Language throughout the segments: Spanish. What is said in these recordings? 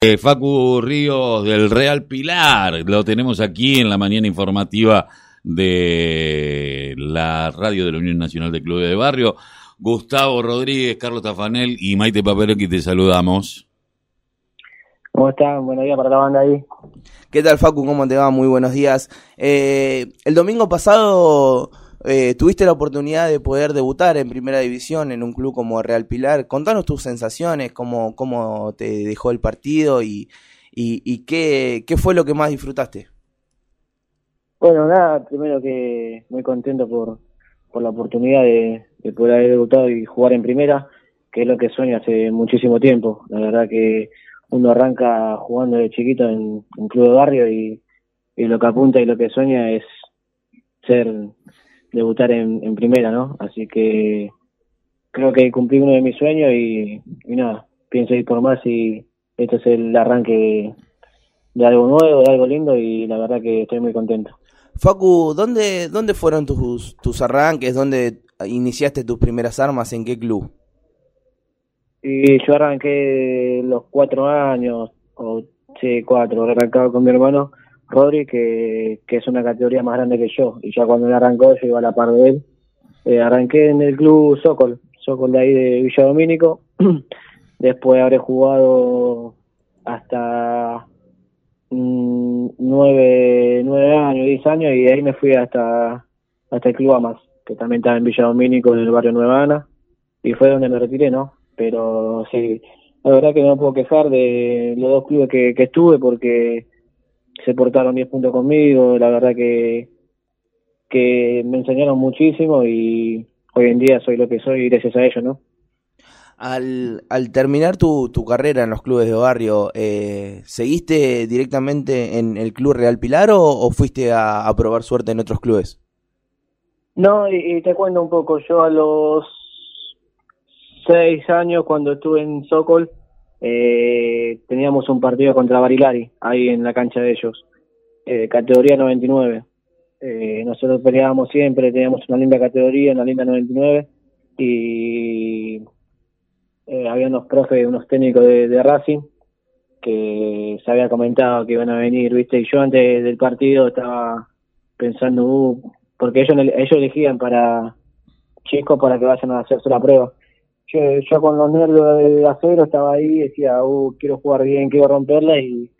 Eh, Facu Ríos del Real Pilar, lo tenemos aquí en la mañana informativa de la radio de la Unión Nacional de Clubes de Barrio. Gustavo Rodríguez, Carlos Tafanel y Maite que te saludamos. ¿Cómo están? Buenos días para la banda ahí. ¿Qué tal Facu? ¿Cómo te va? Muy buenos días. Eh, el domingo pasado eh, tuviste la oportunidad de poder debutar en primera división en un club como Real Pilar. Contanos tus sensaciones, cómo, cómo te dejó el partido y, y, qué, qué, fue lo que más disfrutaste. Bueno, nada, primero que muy contento por, por la oportunidad de, poder haber debutado y jugar en primera, que es lo que sueño hace muchísimo tiempo. La verdad que uno arranca jugando de chiquito en un club de barrio y, y lo que apunta y lo que sueña es ser debutar en, en primera, ¿no? Así que creo que cumplí uno de mis sueños y, nada, pienso ir por más y este es el arranque de algo nuevo, de algo lindo y la verdad que estoy muy contento. Facu, ¿dónde, dónde fueron tus, tus arranques? ¿Dónde iniciaste tus primeras armas? ¿En qué club? Y yo arranqué los cuatro años, o sí, cuatro, arrancado con mi hermano Rodri, que, es una categoría más grande que yo. Y ya cuando me arrancó, yo iba a la par de él. Eh, arranqué en el club Sokol, Sokol de ahí de Villa Domínico. Después habré jugado hasta mm, nueve, nueve años, diez años, y ahí me fui hasta, hasta el Club Amas, que también estaba en Villa Domínico, en el barrio Nueva Ana, y fue donde me retiré, ¿no? Pero sí, la verdad que no puedo quejar de los dos clubes que, que estuve, porque se portaron 10 puntos conmigo, la verdad que, que me enseñaron muchísimo y hoy en día soy lo que soy gracias a ellos, ¿no? Al, al terminar tu, tu carrera en los clubes de barrio, eh, ¿seguiste directamente en el Club Real Pilar o, fuiste a, probar suerte en otros clubes? No, y, te cuento un poco, yo a los seis años cuando estuve en Sokol, eh, teníamos un partido contra Barilari, ahí en la cancha de ellos, eh, categoría 99. Eh, nosotros peleábamos siempre, teníamos una linda categoría, una linda 99, y eh, había unos profes, unos técnicos de, Racing, que se había comentado que iban a venir, ¿viste? Y yo antes del partido estaba pensando, uh, porque ellos, ellos elegían para chicos para que vayan a hacerse la prueba yo, con los nervios de acero estaba ahí, decía, uh, quiero jugar bien, quiero romperla y,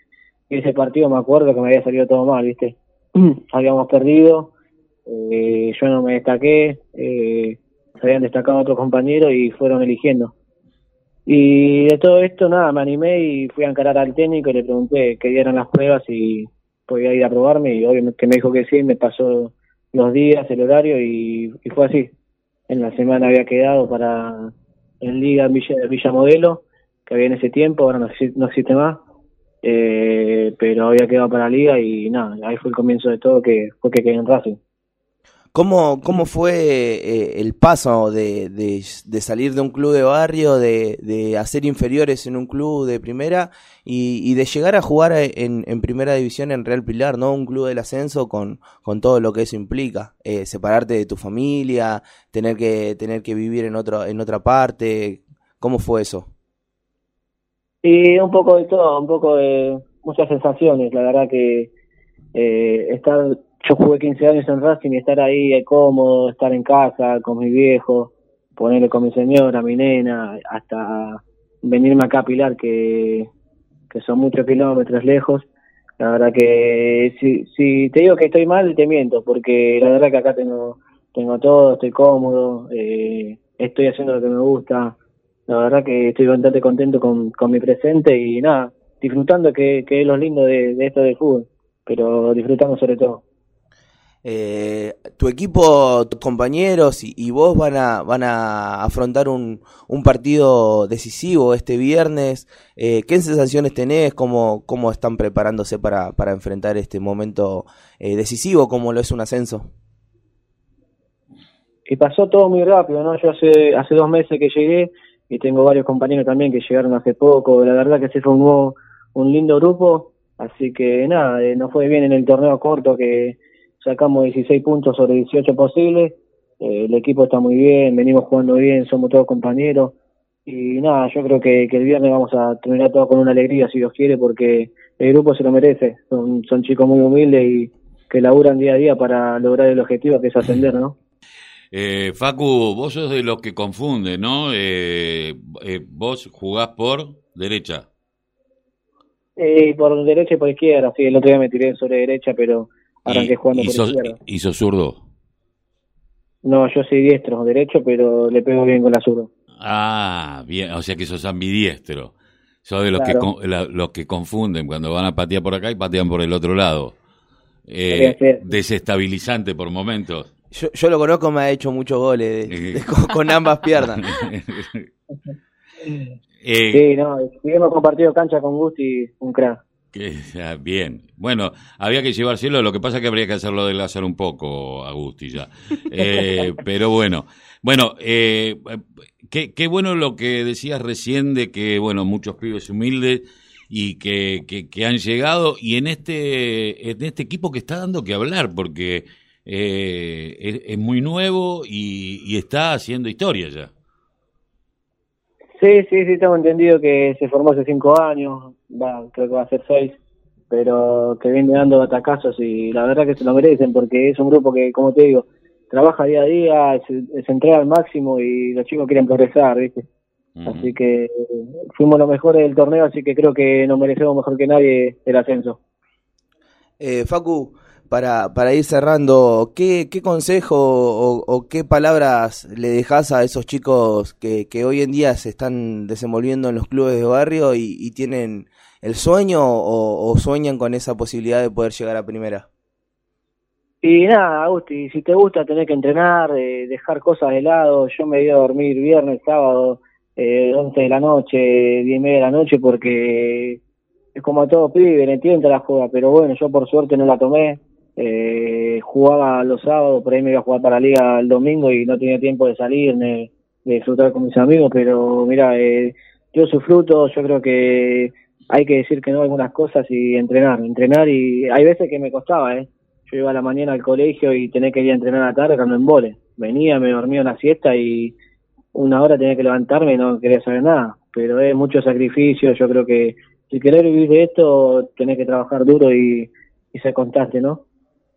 ese partido me acuerdo que me había salido todo mal, ¿viste? Habíamos perdido, eh, yo no me destaqué, eh, se habían destacado otros compañeros y fueron eligiendo. Y de todo esto, nada, me animé y fui a encarar al técnico y le pregunté qué dieran las pruebas y podía ir a probarme y obviamente me dijo que sí, me pasó los días, el horario y fue así. En la semana había quedado para en Liga Villa, Villa Modelo, que había en ese tiempo, ahora no, no existe más, eh, pero había quedado para Liga y nada, ahí fue el comienzo de todo, que fue que quedé en Racing. ¿Cómo, cómo fue eh, el paso de, de, salir de un club de barrio, de, de, hacer inferiores en un club de primera y, de llegar a jugar en, en, primera división en Real Pilar, ¿no? Un club del ascenso con, con todo lo que eso implica. Eh, separarte de tu familia, tener que, tener que vivir en, otro, en otra parte. ¿Cómo fue eso? Y un poco de todo, un poco de muchas sensaciones. La verdad que eh, estar yo jugué 15 años en Racing y estar ahí cómodo, estar en casa con mi viejo, ponerle con mi señora, mi nena, hasta venirme acá a Pilar, que, que son muchos kilómetros lejos. La verdad que si, si te digo que estoy mal, te miento, porque la verdad que acá tengo, tengo todo, estoy cómodo, eh, estoy haciendo lo que me gusta. La verdad que estoy bastante contento con, con mi presente y nada, disfrutando que, que es lo lindo de, de esto del fútbol, pero disfrutando sobre todo. Eh, tu equipo, tus compañeros y, vos van a, van a afrontar un, un partido decisivo este viernes. Eh, ¿Qué sensaciones tenés? ¿Cómo, ¿Cómo están preparándose para, para enfrentar este momento eh, decisivo como lo es un ascenso? Y pasó todo muy rápido, ¿no? Yo hace, hace dos meses que llegué y tengo varios compañeros también que llegaron hace poco. La verdad que se formó un lindo grupo, así que nada, nos fue bien en el torneo corto que sacamos 16 puntos sobre 18 posibles, eh, el equipo está muy bien, venimos jugando bien, somos todos compañeros Y nada, yo creo que, que el viernes vamos a terminar todo con una alegría, si Dios quiere, porque el grupo se lo merece. Son, son chicos muy humildes y que laburan día a día para lograr el objetivo que es ascender, ¿no? Eh, Facu, vos sos de los que confunden, ¿no? Eh, eh, vos jugás por derecha. Eh, por derecha y por izquierda, sí, el otro día me tiré sobre derecha, pero arranqué jugando por sos, izquierda. ¿Y sos zurdo? No, yo soy diestro, derecho, pero le pego bien con la zurda. Ah, bien, o sea que sos ambidiestro. Sos de los, Claro. que, la- los que confunden cuando van a patear por acá y patean por el otro lado. Eh, desestabilizante por momentos. Yo, yo lo conozco, me ha hecho muchos goles de- Eh. de- con, con ambas piernas. Eh, Sí, no, hemos compartido cancha con Gusti, un crack. Que- ah, bien. Bueno, había que llevárselo, lo que pasa es que habría que hacerlo adelgazar un poco, Agusti, ya. Eh, pero bueno, bueno, eh, qué, qué bueno lo que decías recién de que, bueno, muchos pibes humildes y que, que, que han llegado y en este, en este equipo que está dando que hablar, porque eh, es, es muy nuevo y, y está haciendo historia ya. Sí, sí, sí, tengo entendido que se formó hace cinco años, va, creo que va a ser seis, pero que viene dando atacazos y la verdad que se lo merecen porque es un grupo que, como te digo, trabaja día a día, se, se entrega al máximo y los chicos quieren progresar, ¿viste? Así que eh, fuimos los mejores del torneo, así que creo que nos merecemos mejor que nadie el ascenso. Eh, Facu, para, para ir cerrando, ¿qué, qué consejo o, qué palabras le dejas a esos chicos que, que hoy en día se están desenvolviendo en los clubes de barrio y, tienen el sueño o, sueñan con esa posibilidad de poder llegar a primera? Y nada, Agusti, si te gusta tener que entrenar, eh, dejar cosas de lado, yo me iba a dormir viernes, sábado, eh, 11 de la noche, 10 y media de la noche, porque es como a todo pibe, le entiendo la juega, pero bueno, yo por suerte no la tomé, eh, jugaba los sábados, por ahí me iba a jugar para la liga el domingo y no tenía tiempo de salir, ni de disfrutar con mis amigos, pero mira, eh, yo su fruto, yo creo que hay que decir que no algunas cosas y entrenar, entrenar y hay veces que me costaba, ¿eh? Yo iba a la mañana al colegio y tenía que ir a entrenar a la tarde cuando en vole. Venía, me dormía una siesta y una hora tenía que levantarme y no quería saber nada. Pero es mucho sacrificio, yo creo que si querés vivir de esto tenés que trabajar duro y, y ser constante, ¿no?